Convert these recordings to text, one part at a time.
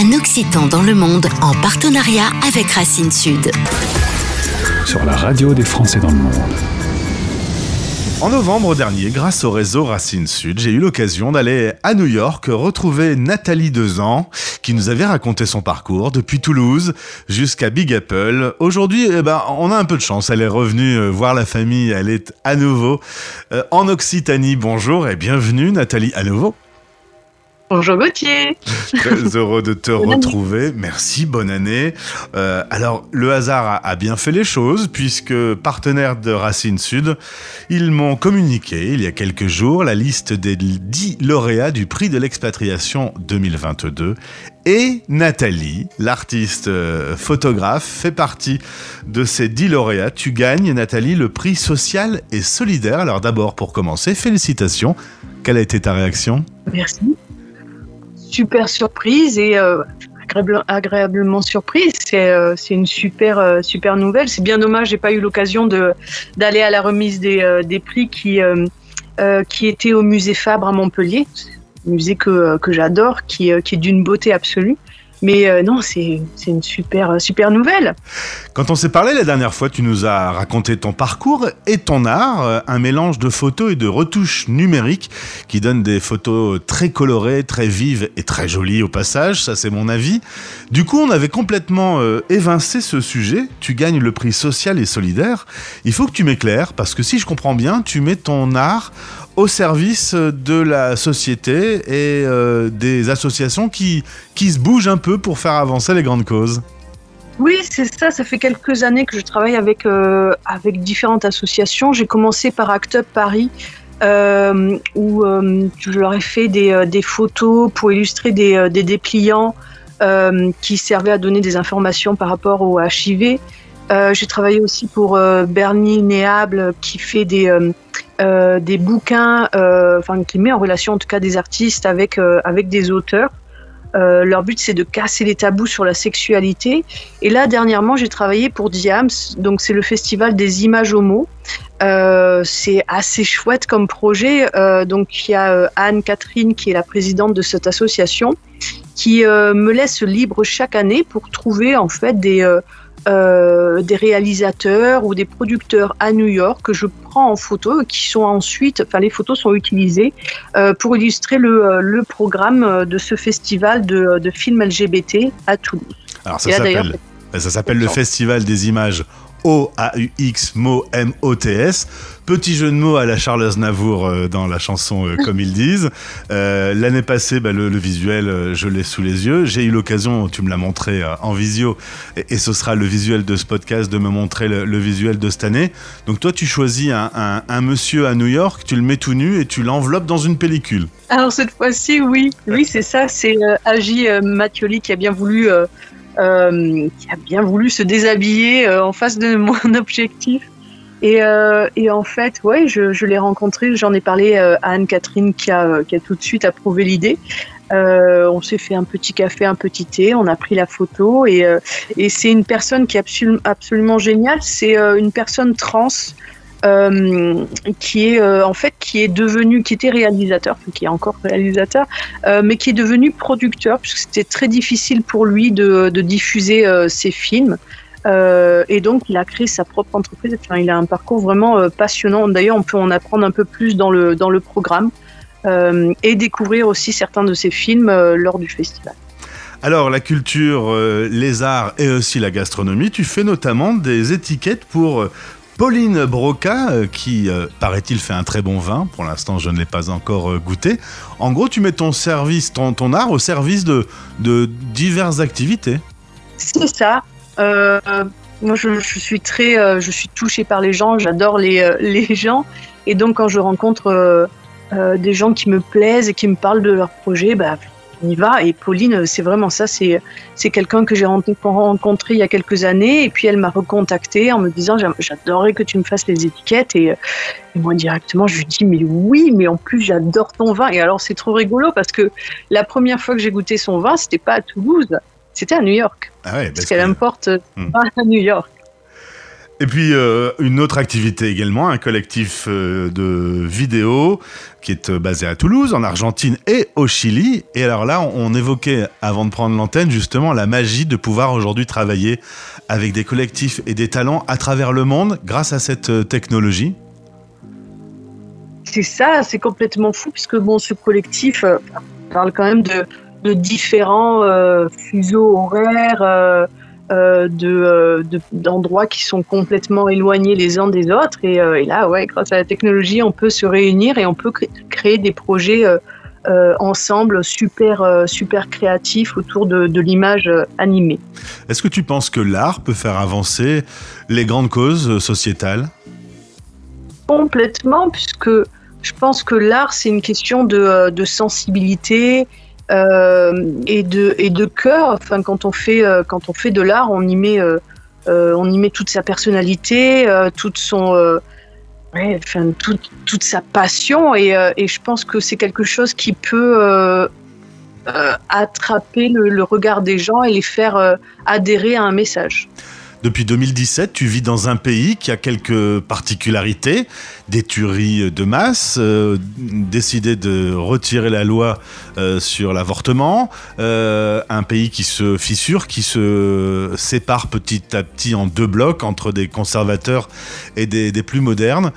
un Occitan dans le monde en partenariat avec Racine Sud. Sur la radio des Français dans le monde. En novembre dernier, grâce au réseau Racine Sud, j'ai eu l'occasion d'aller à New York retrouver Nathalie Dezan, qui nous avait raconté son parcours depuis Toulouse jusqu'à Big Apple. Aujourd'hui, eh ben, on a un peu de chance. Elle est revenue euh, voir la famille. Elle est à nouveau euh, en Occitanie. Bonjour et bienvenue, Nathalie, à nouveau. Bonjour Gauthier. Très heureux de te retrouver. Merci, bonne année. Euh, alors, le hasard a, bien fait les choses puisque partenaire de Racine Sud, ils m'ont communiqué il y a quelques jours la liste des 10 lauréats du prix de l'expatriation 2022 et Nathalie, l'artiste euh, photographe, fait partie de ces 10 lauréats. Tu gagnes, Nathalie, le prix social et solidaire. Alors d'abord, pour commencer, félicitations. Quelle a été ta réaction? Merci super surprise et euh, agréablement surprise. C'est euh, une super, euh, super nouvelle. C'est bien dommage, j'ai pas eu l'occasion d'aller à la remise des, prix qui, qui était au musée Fabre à Montpellier, musée que, j'adore, qui est d'une beauté absolue. Mais euh, non, c'est une super, super nouvelle. Quand on s'est parlé la dernière fois, tu nous as raconté ton parcours et ton art, euh, un mélange de photos et de retouches numériques qui donne des photos très colorées, très vives et très jolies au passage, ça c'est mon avis. Du coup, on avait complètement euh, évincé ce sujet. Tu gagnes le prix social et solidaire. Il faut que tu m'éclaires parce que si je comprends bien, tu mets ton art au service de la société et euh, des associations qui, qui se bougent un peu pour faire avancer les grandes causes. Oui, c'est ça. Ça fait quelques années que je travaille avec, euh, avec différentes associations. J'ai commencé par Act Up Paris, euh, où je leur ai fait des, des photos pour illustrer des, des dépliants qui servaient à donner des informations par rapport au HIV. J'ai travaillé aussi pour Bernie Néable, qui fait des euh, des bouquins, euh, enfin qui met en relation en tout cas des artistes avec euh, avec des auteurs. leur but c'est de casser les tabous sur la sexualité. Et là dernièrement j'ai travaillé pour Diams, donc c'est le festival des images homo. c'est assez chouette comme projet. donc il y a Anne Catherine qui est la présidente de cette association qui me laisse libre chaque année pour trouver en fait des euh, des réalisateurs ou des producteurs à New York que je prends en photo et qui sont ensuite, enfin les photos sont utilisées euh, pour illustrer le, euh, le, programme de ce festival de, de films LGBT à Toulouse. Alors ça s'appelle, ça s'appelle le Festival des images O-A-U-X, mot M-O-T-S. Petit jeu de mots à la Charles Aznavour euh, dans la chanson euh, Comme ils disent. Euh, l'année passée, bah, le, visuel, je l'ai sous les yeux. J'ai eu l'occasion, tu me l'as montré en visio, et, ce sera le visuel de ce podcast, de me montrer le, visuel de cette année. Donc toi, tu choisis un, monsieur à New York, tu le mets tout nu et tu l'enveloppes dans une pellicule. Alors cette fois-ci, oui. Oui, c'est ça. C'est Agi Mathioli qui a bien voulu euh, qui a bien voulu se déshabiller euh, en face de mon objectif. Et, euh, et, en fait, ouais, je, l'ai rencontré, j'en ai parlé à Anne-Catherine qui a, tout de suite approuvé l'idée. On s'est fait un petit café, un petit thé, on a pris la photo et, c'est une personne qui est absolument géniale. C'est une personne trans euh, qui est euh, en fait qui est devenu, qui était réalisateur, qui est encore réalisateur, euh, mais qui est devenu producteur puisque c'était très difficile pour lui de, diffuser ses films. et donc, il a créé sa propre entreprise. Enfin, il a un parcours vraiment passionnant. D'ailleurs, on peut en apprendre un peu plus dans le, dans le programme et découvrir aussi certains de ses films lors du festival. Alors, la culture, les arts et aussi la gastronomie, tu fais notamment des étiquettes pour Pauline Broca, euh, qui, euh, paraît-il, fait un très bon vin. Pour l'instant, je ne l'ai pas encore euh, goûté. En gros, tu mets ton service, ton, art au service de, de diverses activités. C'est ça. moi, je, suis très, je suis touchée par les gens. J'adore les, les gens. Et donc, quand je rencontre des gens qui me plaisent et qui me parlent de leur projet, bah, on y va. Et Pauline, c'est vraiment ça. C'est, c'est quelqu'un que j'ai rencontré il y a quelques années. Et puis elle m'a recontacté en me disant J'adorerais que tu me fasses les étiquettes. Et, moi, directement, je lui dis Mais oui, mais en plus, j'adore ton vin. Et alors, c'est trop rigolo parce que la première fois que j'ai goûté son vin, c'était pas à Toulouse, c'était à New York. Ah parce, qu'elle importe hmm. à New York. Et puis euh, une autre activité également, un collectif euh, de vidéos qui est euh, basé à Toulouse, en Argentine et au Chili. Et alors là, on, évoquait avant de prendre l'antenne justement la magie de pouvoir aujourd'hui travailler avec des collectifs et des talents à travers le monde grâce à cette technologie. C'est ça, c'est complètement fou puisque bon, ce collectif parle quand même de, de différents fuseaux horaires euh, euh, de, d'endroits qui sont complètement éloignés les uns des autres. Et, euh, et, là, ouais, grâce à la technologie, on peut se réunir et on peut créer des projets ensemble super, super créatifs autour de, de l'image animée. Est-ce que tu penses que l'art peut faire avancer les grandes causes sociétales? Complètement, puisque je pense que l'art, c'est une question de, de sensibilité, euh, et de et de cœur. Enfin, quand on fait euh, quand on fait de l'art, on y met euh, on y met toute sa personnalité, toute son enfin, toute, toute, sa passion et, et je pense que c'est quelque chose qui peut attraper le, regard des gens et les faire adhérer à un message. Depuis 2017, tu vis dans un pays qui a quelques particularités, des tueries de masse, euh, décider de retirer la loi euh, sur l'avortement, euh, un pays qui se fissure, qui se sépare petit à petit en deux blocs entre des conservateurs et des, des plus modernes.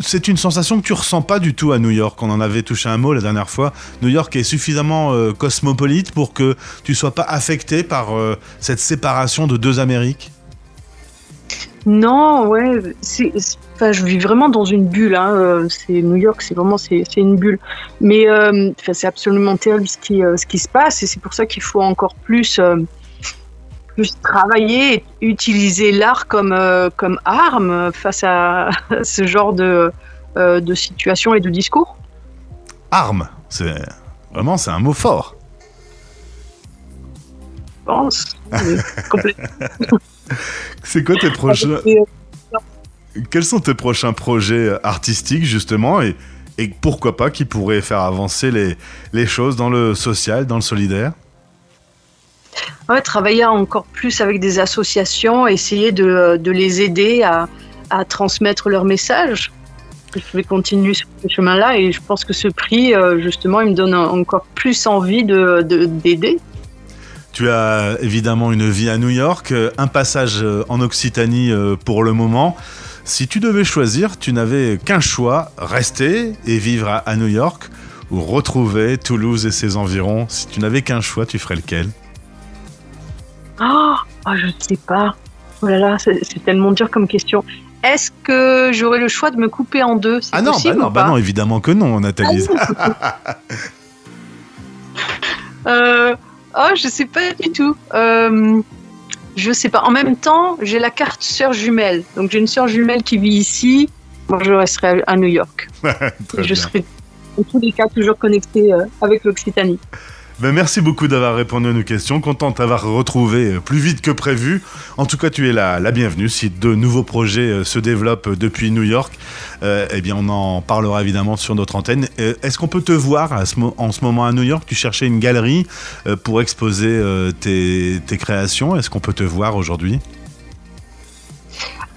C'est une sensation que tu ressens pas du tout à New York. On en avait touché un mot la dernière fois. New York est suffisamment cosmopolite pour que tu sois pas affecté par cette séparation de deux Amériques? Non, ouais, enfin, je vis vraiment dans une bulle. Hein. Euh, c'est New York, c'est vraiment c'est, une bulle. Mais euh, c'est absolument terrible ce qui, euh, ce qui se passe et c'est pour ça qu'il faut encore plus, plus travailler utiliser l'art comme, comme arme face à ce genre de, de situation et de discours. Arme, c'est vraiment c'est un mot fort. Pense. C'est quoi tes prochains Quels sont tes prochains projets artistiques justement et, et pourquoi pas qui pourraient faire avancer les, les choses dans le social, dans le solidaire? Ouais, travailler encore plus avec des associations, essayer de, de les aider à, à, transmettre leur message. Je vais continuer sur ce chemin-là et je pense que ce prix, euh, justement, il me donne encore plus envie d'aider. De, d'aider. Tu as évidemment une vie à New York, euh, un passage euh, en Occitanie euh, pour le moment. Si tu devais choisir, tu n'avais qu'un choix, rester et vivre à New York ou retrouver Toulouse et ses environs. Si tu n'avais qu'un choix, tu ferais lequel? Oh, je ne sais pas. Oh là là, c'est tellement dur comme question. Est-ce que j'aurais le choix de me couper en deux? Ah non, bah non, bah non, évidemment que non, Nathalie. euh, Oh, je sais pas du tout. Euh, je sais pas. En même temps, j'ai la carte sœur jumelle. Donc j'ai une sœur jumelle qui vit ici. Moi, je resterai à New York. je serai en tous les cas toujours connecté euh, avec l'Occitanie. Ben, merci beaucoup d'avoir répondu à nos questions. Content de t'avoir retrouvé euh, plus vite que prévu. En tout cas, tu es la, la bienvenue. Si de nouveaux projets euh, se développent depuis New York, euh, eh bien, on en parlera évidemment sur notre antenne. Est-ce qu'on peut te voir en ce moment à New York? Tu cherchais une galerie pour exposer tes, créations. Est-ce qu'on peut te voir aujourd'hui?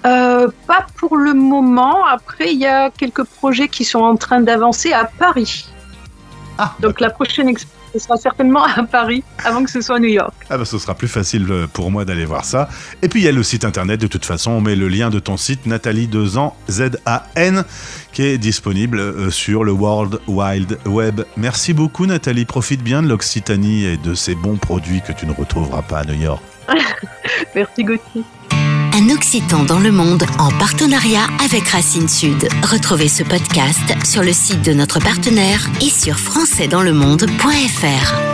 Pas pour le moment. Après, il y a quelques projets qui sont en train d'avancer à Paris. Ah, Donc la prochaine exposition ce sera certainan à Paris avant que ce soit à New York. Ah bah ce sera plus facile euh, pour moi d'aller voir ça. Et puis il y a le site internet, de toute façon, on met le lien de ton site, Nathalie Dezan, Z-A-N, qui est disponible euh, sur le World Wide Web. Merci beaucoup Nathalie, profite bien de l'Occitanie et de ces bons produits que tu ne retrouveras pas à New York. Merci Gauthier. Un Occitan dans le monde en partenariat avec Racine Sud. Retrouvez ce podcast sur le site de notre partenaire et sur françaisdanslemonde.fr.